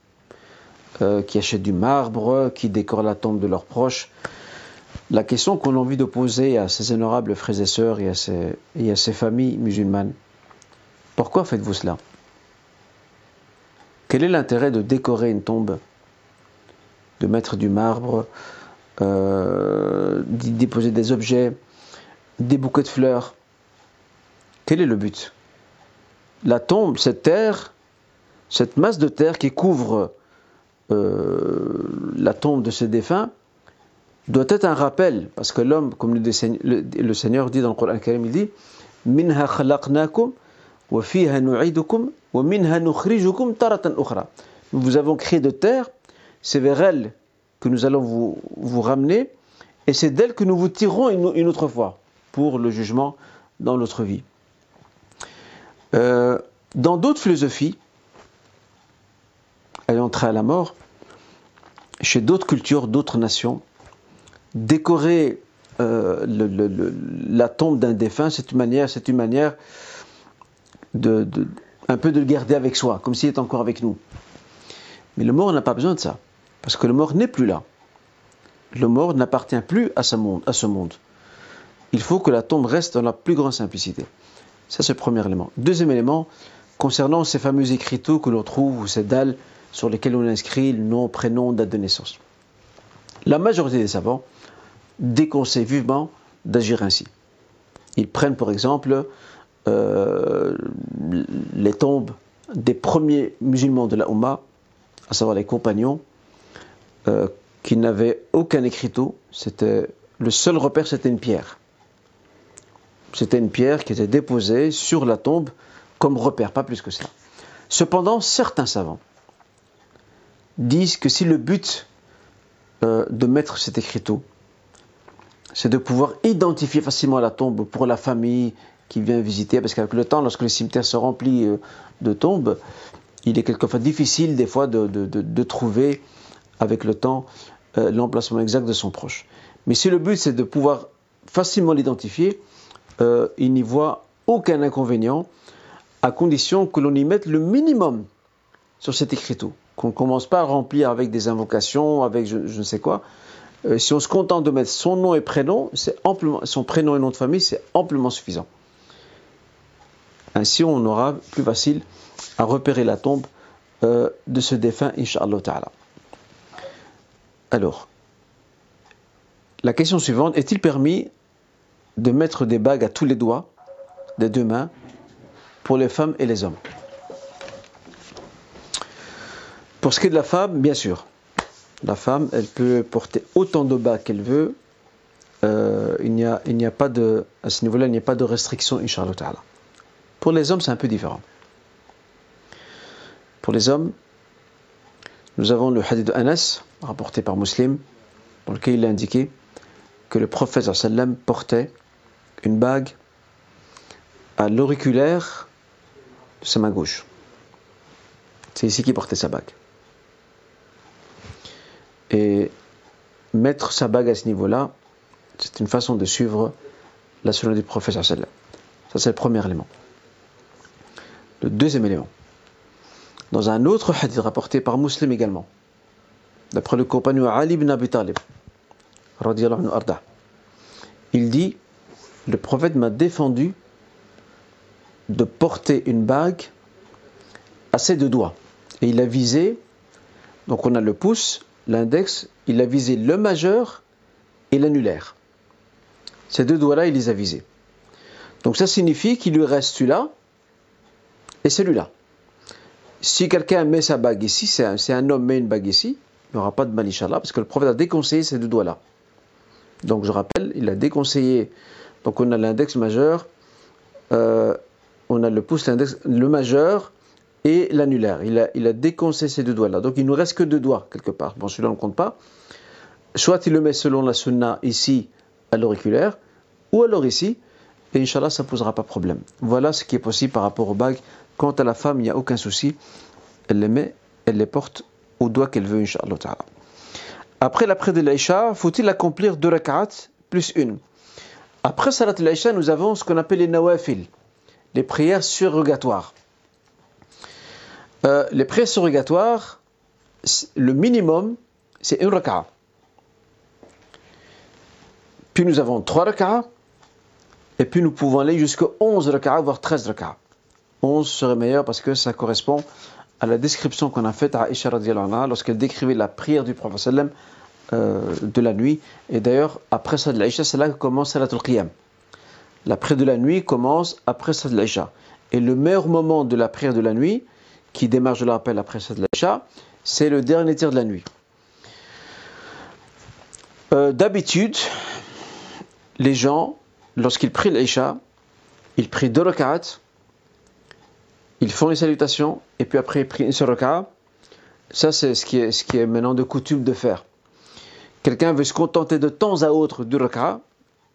euh, qui achètent du marbre, qui décorent la tombe de leurs proches. La question qu'on a envie de poser à ces honorables frères et sœurs et à ces, familles musulmanes, pourquoi faites-vous cela? Quel est l'intérêt de décorer une tombe, de mettre du marbre, euh, d'y déposer des objets, des bouquets de fleurs? Quel est le but? La tombe, cette terre, cette masse de terre qui couvre euh, la tombe de ce défunt, doit être un rappel, parce que l'homme, comme le, Seigneur dit dans le Coran il dit Minha wa fiha nu'idukum wa minha nukhrijukum taratan ukhra. Nous vous avons créé de terre, c'est vers elle que nous allons vous, vous ramener, et c'est d'elle que nous vous tirerons une, autre fois pour le jugement dans notre vie. Euh, dans d'autres philosophies, elle entrée à la mort, chez d'autres cultures, d'autres nations, décorer euh, la tombe d'un défunt, c'est une manière, de, un peu de le garder avec soi, comme s'il était encore avec nous. Mais le mort n'a pas besoin de ça, parce que le mort n'est plus là. Le mort n'appartient plus à ce monde. Il faut que la tombe reste dans la plus grande simplicité. Ça, c'est le premier élément. Deuxième élément, concernant ces fameux écriteaux que l'on trouve, ou ces dalles sur lesquelles on inscrit le nom, prénom, date de naissance. La majorité des savants déconseillent vivement d'agir ainsi. Ils prennent par exemple euh, les tombes des premiers musulmans de la Ummah, à savoir les compagnons, euh, qui n'avaient aucun écriteau. C'était le seul repère, c'était une pierre. C'était une pierre qui était déposée sur la tombe comme repère, pas plus que cela. Cependant, certains savants disent que si le but euh, de mettre cet écriteau, c'est de pouvoir identifier facilement la tombe pour la famille qui vient visiter, parce qu'avec le temps, lorsque le cimetière se remplit euh, de tombes, il est quelquefois difficile des fois de, trouver avec le temps euh, l'emplacement exact de son proche. Mais si le but c'est de pouvoir facilement l'identifier, il n'y voit aucun inconvénient à condition que l'on y mette le minimum sur cet écriteau qu'on ne commence pas à remplir avec des invocations, avec je, ne sais quoi. Euh, si on se contente de mettre son nom et prénom, c'est amplement, son prénom et nom de famille, c'est amplement suffisant. Ainsi, on aura plus facile à repérer la tombe euh, de ce défunt, Inch'Allah Ta'ala. Alors, la question suivante, est-il permis de mettre des bagues à tous les doigts des deux mains pour les femmes et les hommes Pour ce qui est de la femme, bien sûr, la femme, elle peut porter autant de bas qu'elle veut. Euh, il n'y a, pas de, à ce niveau-là, il n'y a pas de restriction, Inch'Allah Pour les hommes, c'est un peu différent. Pour les hommes, nous avons le hadith de Anas, rapporté par Muslim, dans lequel il a indiqué que le prophète portait une bague à l'auriculaire de sa main gauche. C'est ici qu'il portait sa bague. Et mettre sa bague à ce niveau-là, c'est une façon de suivre la sunna du prophète. Ça, c'est le premier élément. Le deuxième élément. Dans un autre hadith rapporté par Muslim également, d'après le compagnon Ali ibn Abi Talib, il dit Le prophète m'a défendu de porter une bague à ses deux doigts. Et il a visé, donc on a le pouce l'index, il a visé le majeur et l'annulaire. Ces deux doigts-là, il les a visés. Donc ça signifie qu'il lui reste celui-là et celui-là. si quelqu'un met sa bague ici, c'est un, homme met une bague ici, il n'y aura pas de mal, parce que le prophète a déconseillé ces deux doigts-là. Donc je rappelle, il a déconseillé. Donc on a l'index majeur, euh, on a le pouce, l'index, le majeur et l'annulaire. Il a, il a déconseillé ces deux doigts-là. Donc il nous reste que deux doigts quelque part. Bon, celui-là on ne compte pas. Soit il le met selon la sunna ici à l'auriculaire, ou alors ici, et Inch'Allah ça ne posera pas problème. Voilà ce qui est possible par rapport aux bagues. Quant à la femme, il n'y a aucun souci. Elle les met, elle les porte au doigt qu'elle veut, Inch'Allah. Après la prière de l'Aïcha, faut-il accomplir deux rak'at plus une? Après Salat l'Aïcha, nous avons ce qu'on appelle les nawafil, les prières surrogatoires. Euh, les prières surrogatoires, le minimum, c'est une rak'a. Puis nous avons trois rak'a, et puis nous pouvons aller jusqu'à 11 rak'a, voire 13 rak'a. 11 serait meilleur parce que ça correspond à la description qu'on a faite à Aisha lorsqu'elle décrivait la prière du prophète euh, de la nuit. Et d'ailleurs, après ça de l'Aïcha, c'est là que commence Salatul Qiyam. La prière de la nuit commence après ça de l'Aïcha. Et le meilleur moment de la prière de la nuit, qui démarre, je le rappelle, après ça de l'Aïcha, c'est le dernier tir de la nuit. Euh, d'habitude, les gens, lorsqu'ils prient l'Aïcha, ils prient deux rak'at, ils font les salutations, et puis après ils prient une seule Ça, c'est ce qui, est, ce qui est maintenant de coutume de faire. Quelqu'un veut se contenter de temps à autre du raka,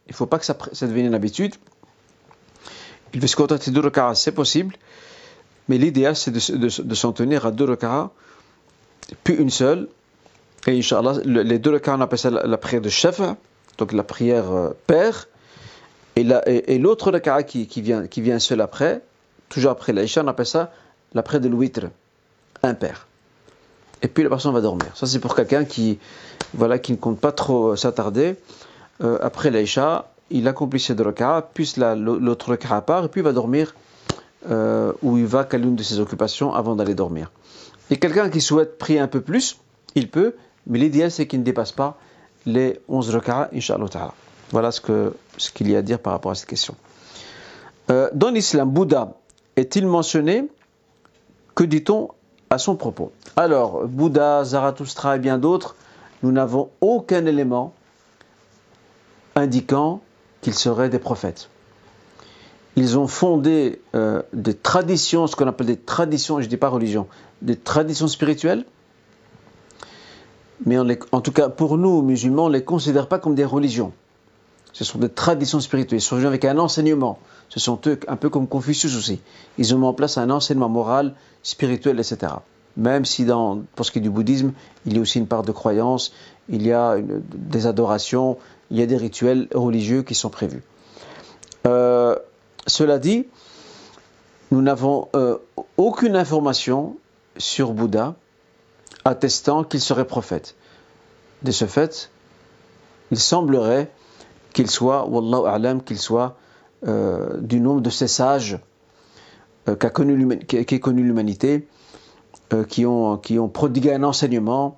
il ne faut pas que ça, devienne une habitude. Il veut se contenter de raka, c'est possible, mais l'idéal c'est de, s'en tenir à deux rak'ahs, puis une seule. Et les deux rak'ahs, on appelle ça la, prière de chef, donc la prière euh, père. Et l'autre et, qui, qui, vient, seul après, toujours après l'Aïcha, on appelle ça la prière de l'huître, impair. Et puis la personne va dormir. Ça, c'est pour quelqu'un qui, voilà, qui ne compte pas trop euh, s'attarder. Euh, après l'Aïcha, il accomplit ses deux puis l'autre rak'a part, et puis il va dormir euh, où il va qu'à l'une de ses occupations avant d'aller dormir. Et quelqu'un qui souhaite prier un peu plus, il peut, mais l'idéal c'est qu'il ne dépasse pas les 11 rak'ahs, Inch'Allah Voilà ce qu'il ce y a à dire par rapport à cette question. dans l'islam, Bouddha est-il mentionné? Que dit-on à son propos? Alors, Bouddha, Zarathustra et bien d'autres, nous n'avons aucun élément indiquant qu'ils seraient des prophètes. Ils ont fondé euh, des traditions, ce qu'on appelle des traditions, je ne dis pas religion, des traditions spirituelles, mais en tout cas pour nous, musulmans, on ne les considère pas comme des religions. Ce sont des traditions spirituelles. Ils sont avec un enseignement. Ce sont eux, un peu comme Confucius aussi. Ils ont mis en place un enseignement moral, spirituel, etc. Même si dans, pour ce qui est du bouddhisme, il y a aussi une part de croyance, il y a des adorations, il y a des rituels religieux qui sont prévus. Euh, cela dit, nous n'avons euh, aucune information sur Bouddha attestant qu'il serait prophète. De ce fait, il semblerait qu'il soit, Wallahu a'lam, qu'il soit euh, du nombre de ces sages euh, qu'a connu l'humanité, euh, qui, ont, qui ont prodigué un enseignement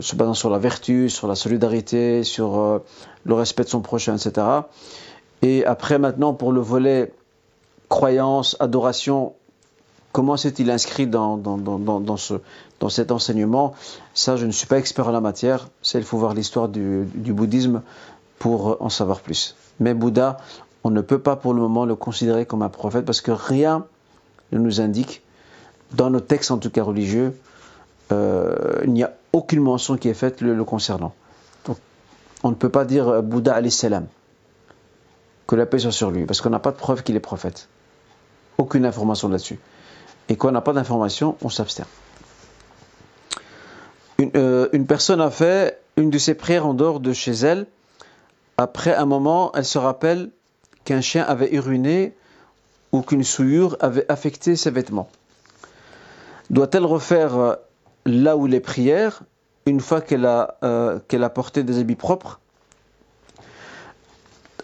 se basant sur la vertu, sur la solidarité, sur le respect de son prochain, etc. Et après, maintenant, pour le volet croyance, adoration, comment s'est-il inscrit dans, dans, dans, dans, ce, dans cet enseignement? Ça, je ne suis pas expert en la matière. C'est il faut voir l'histoire du, du, bouddhisme pour en savoir plus. Mais Bouddha, on ne peut pas pour le moment le considérer comme un prophète parce que rien ne nous indique, dans nos textes en tout cas religieux, euh, il n'y a aucune mention qui est faite le, concernant. Donc, on ne peut pas dire euh, Bouddha alayhi salam, que la paix soit sur lui, parce qu'on n'a pas de preuve qu'il est prophète. Aucune information là-dessus. Et quand on n'a pas d'information, on s'abstient. Une, euh, une, personne a fait une de ses prières en dehors de chez elle. Après un moment, elle se rappelle qu'un chien avait uriné ou qu'une souillure avait affecté ses vêtements. Doit-elle refaire euh, là où les prières une fois qu'elle a, euh, a porté des habits propres?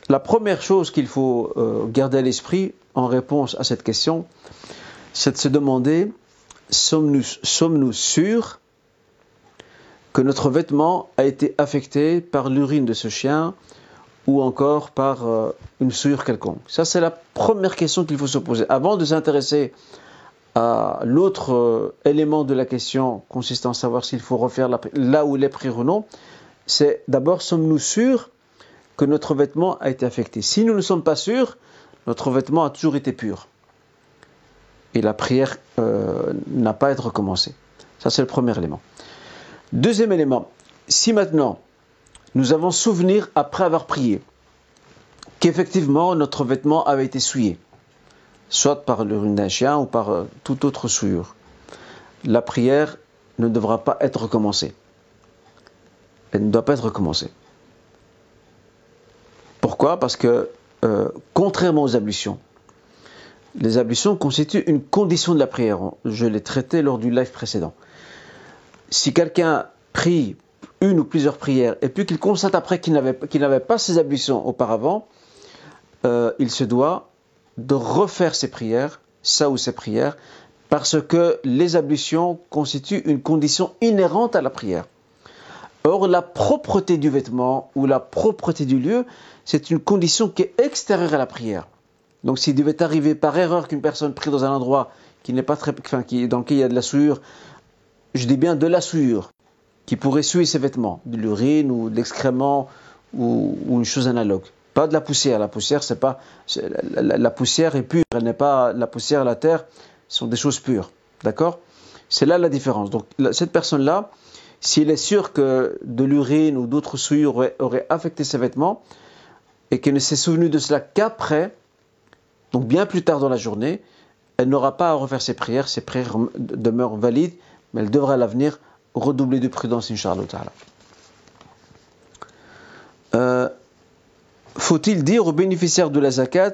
La première chose qu'il faut euh, garder à l'esprit en réponse à cette question, c'est de se demander sommes-nous, sommes-nous sûrs que notre vêtement a été affecté par l'urine de ce chien ou encore par une souillure quelconque? Ça, c'est la première question qu'il faut se poser. Avant de s'intéresser l'autre euh, élément de la question consistant à savoir s'il faut refaire là où il est pris ou non, c'est d'abord sommes-nous sûrs que notre vêtement a été affecté? Si nous ne sommes pas sûrs, notre vêtement a toujours été pur. Et la prière euh, n'a pas à être recommencée. Ça, c'est le premier élément. Deuxième élément, si maintenant nous avons souvenir, après avoir prié, qu'effectivement notre vêtement avait été souillé, soit par l'urine d'un chien ou par euh, toute autre souillure, la prière ne devra pas être recommencée. Elle ne doit pas être recommencée. Pourquoi? Parce que, euh, contrairement aux ablutions, les ablutions constituent une condition de la prière. Je l'ai traité lors du live précédent. Si quelqu'un prie une ou plusieurs prières et puis qu'il constate après qu'il n'avait pas ses ablutions auparavant, euh, il se doit de refaire ses prières, ça ou ses prières, parce que les ablutions constituent une condition inhérente à la prière. Or, la propreté du vêtement ou la propreté du lieu, c'est une condition qui est extérieure à la prière. Donc, s'il devait arriver par erreur qu'une personne prie dans un endroit qui n'est pas très, enfin, qui, dans lequel il y a de la souillure, je dis bien de la souillure, qui pourrait souiller ses vêtements, de l'urine ou de l'excrément ou, une chose analogue. Pas de la poussière. La poussière, c'est pas la, poussière est pure. Elle n'est pas la poussière, la terre sont des choses pures. D'accord? C'est là la différence. Donc cette personne-là, s'il est sûr que de l'urine ou d'autres souillures auraient, affecté ses vêtements et qu'elle ne s'est souvenue de cela qu'après, donc bien plus tard dans la journée, elle n'aura pas à refaire ses prières, ses prières demeurent valides, mais elle devra à l'avenir redoubler de prudence, Inch'Allah. Euh, Faut-il dire aux bénéficiaires de la zakat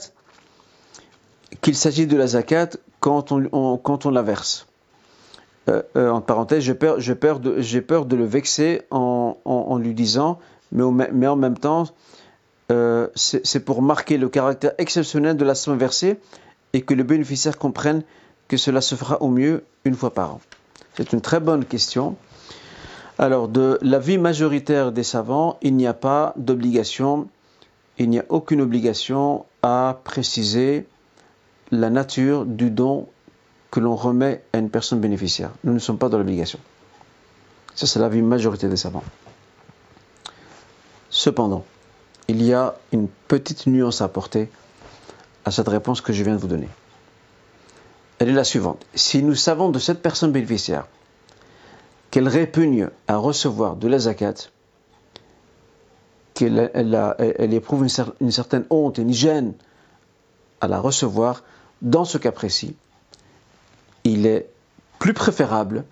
qu'il s'agit de la zakat quand on, la verse euh, euh, En parenthèse, j'ai peur, de, le vexer en, lui disant, mais, en même temps, c'est pour marquer le caractère exceptionnel de la somme versée et que le bénéficiaire comprenne que cela se fera au mieux une fois par an. C'est une très bonne question. Alors, de l'avis majoritaire des savants, il n'y a pas d'obligation, il n'y a aucune obligation à préciser la nature du don que l'on remet à une personne bénéficiaire. Nous ne sommes pas dans l'obligation. Ça, c'est l'avis majoritaire des savants. Cependant, il y a une petite nuance à apporter à cette réponse que je viens de vous donner. Elle est la suivante. Si nous savons de cette personne bénéficiaire qu'elle répugne à recevoir de la zakat, qu'elle elle, éprouve une, certaine honte une gêne à la recevoir, dans ce cas précis, il est plus préférable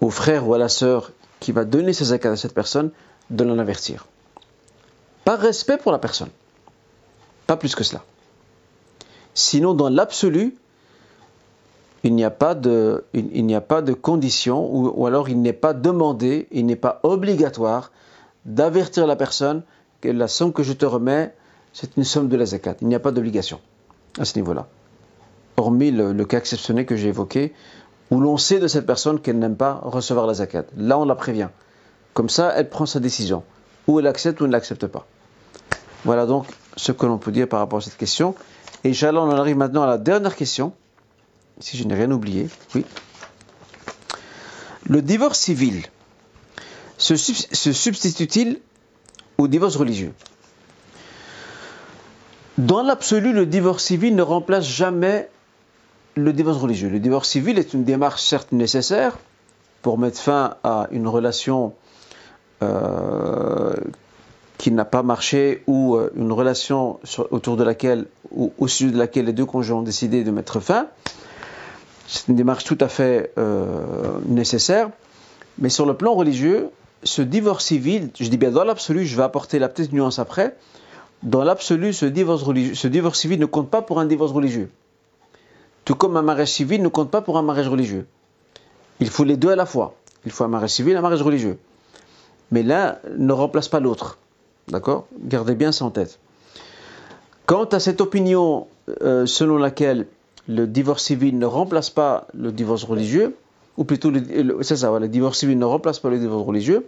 au frère ou à la sœur qui va donner sa zakat à cette personne de l'en avertir. Par respect pour la personne. Pas plus que cela. Sinon, dans l'absolu, il n'y a pas de, il, n'y a pas de condition, ou, alors il n'est pas demandé, il n'est pas obligatoire d'avertir la personne que la somme que je te remets, c'est une somme de la zakat. Il n'y a pas d'obligation à ce niveau-là. Hormis le, cas exceptionnel que j'ai évoqué, où l'on sait de cette personne qu'elle n'aime pas recevoir la zakat. Là, on la prévient. Comme ça, elle prend sa décision. Ou elle accepte ou elle ne l'accepte pas. Voilà donc ce que l'on peut dire par rapport à cette question. Et Inch'Allah, on en arrive maintenant à la dernière question si je n'ai rien oublié, oui. Le divorce civil se, substitue-t-il au divorce religieux? Dans l'absolu, le divorce civil ne remplace jamais le divorce religieux. Le divorce civil est une démarche certes nécessaire pour mettre fin à une relation euh, qui n'a pas marché ou euh, une relation autour de laquelle ou au sujet de laquelle les deux conjoints ont décidé de mettre fin. C'est une démarche tout à fait euh, nécessaire. Mais sur le plan religieux, ce divorce civil, je dis bien dans l'absolu, je vais apporter la petite nuance après, dans l'absolu, ce divorce, ce divorce civil ne compte pas pour un divorce religieux. Tout comme un mariage civil ne compte pas pour un mariage religieux. Il faut les deux à la fois. Il faut un mariage civil et un mariage religieux. Mais l'un ne remplace pas l'autre. D'accord? Gardez bien ça en tête. Quant à cette opinion euh, selon laquelle le divorce civil ne remplace pas le divorce religieux, ou plutôt, c'est ça, le divorce civil ne remplace pas le divorce religieux.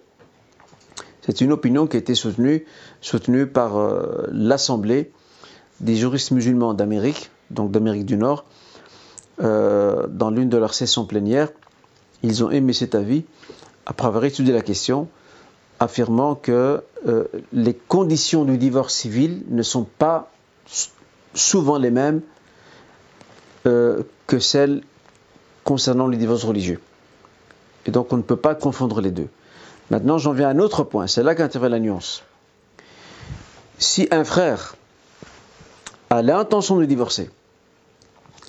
C'est une opinion qui a été soutenue, soutenue par euh, l'Assemblée des juristes musulmans d'Amérique, donc d'Amérique du Nord, euh, dans l'une de leurs sessions plénières, ils ont émis cet avis après avoir étudié la question, affirmant que euh, les conditions du divorce civil ne sont pas souvent les mêmes que celles concernant le divorce religieux. Et donc on ne peut pas confondre les deux. Maintenant j'en viens à un autre point, c'est là qu'intervient la nuance. Si un frère a l'intention de divorcer,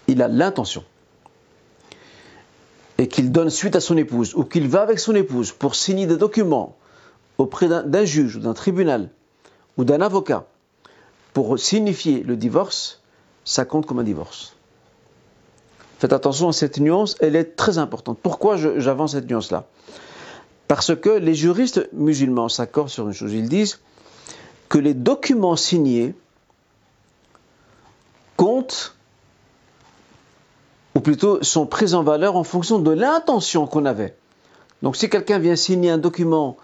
il a l'intention, et qu'il donne suite à son épouse, ou qu'il va avec son épouse pour signer des documents auprès d'un juge ou d'un tribunal ou d'un avocat pour signifier le divorce, ça compte comme un divorce. Faites attention à cette nuance, elle est très importante. Pourquoi j'avance cette nuance-là? Parce que les juristes musulmans s'accordent sur une chose. Ils disent que les documents signés comptent, ou plutôt sont pris en valeur en fonction de l'intention qu'on avait. Donc si quelqu'un vient signer un document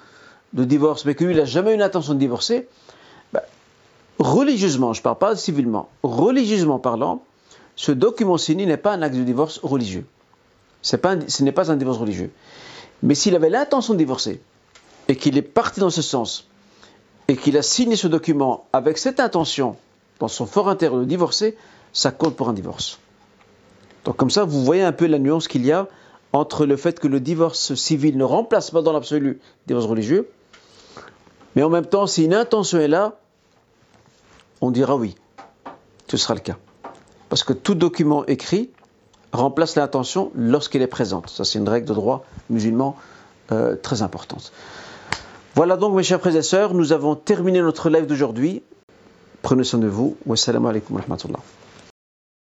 de divorce, mais que lui, il n'a jamais eu l'intention de divorcer, ben, religieusement, je ne parle pas civilement, religieusement parlant, ce document signé n'est pas un acte de divorce religieux. Ce n'est pas un divorce religieux. Mais s'il avait l'intention de divorcer, et qu'il est parti dans ce sens, et qu'il a signé ce document avec cette intention, dans son fort intérieur de divorcer, ça compte pour un divorce. Donc comme ça, vous voyez un peu la nuance qu'il y a entre le fait que le divorce civil ne remplace pas dans l'absolu le divorce religieux, mais en même temps, si une intention est là, on dira oui, ce sera le cas. Parce que tout document écrit remplace l'intention lorsqu'elle est présente. Ça, c'est une règle de droit musulman euh, très importante. Voilà donc, mes chers frères et sœurs, nous avons terminé notre live d'aujourd'hui. Prenez soin de vous. Wassalamu alaikum rahmatullah.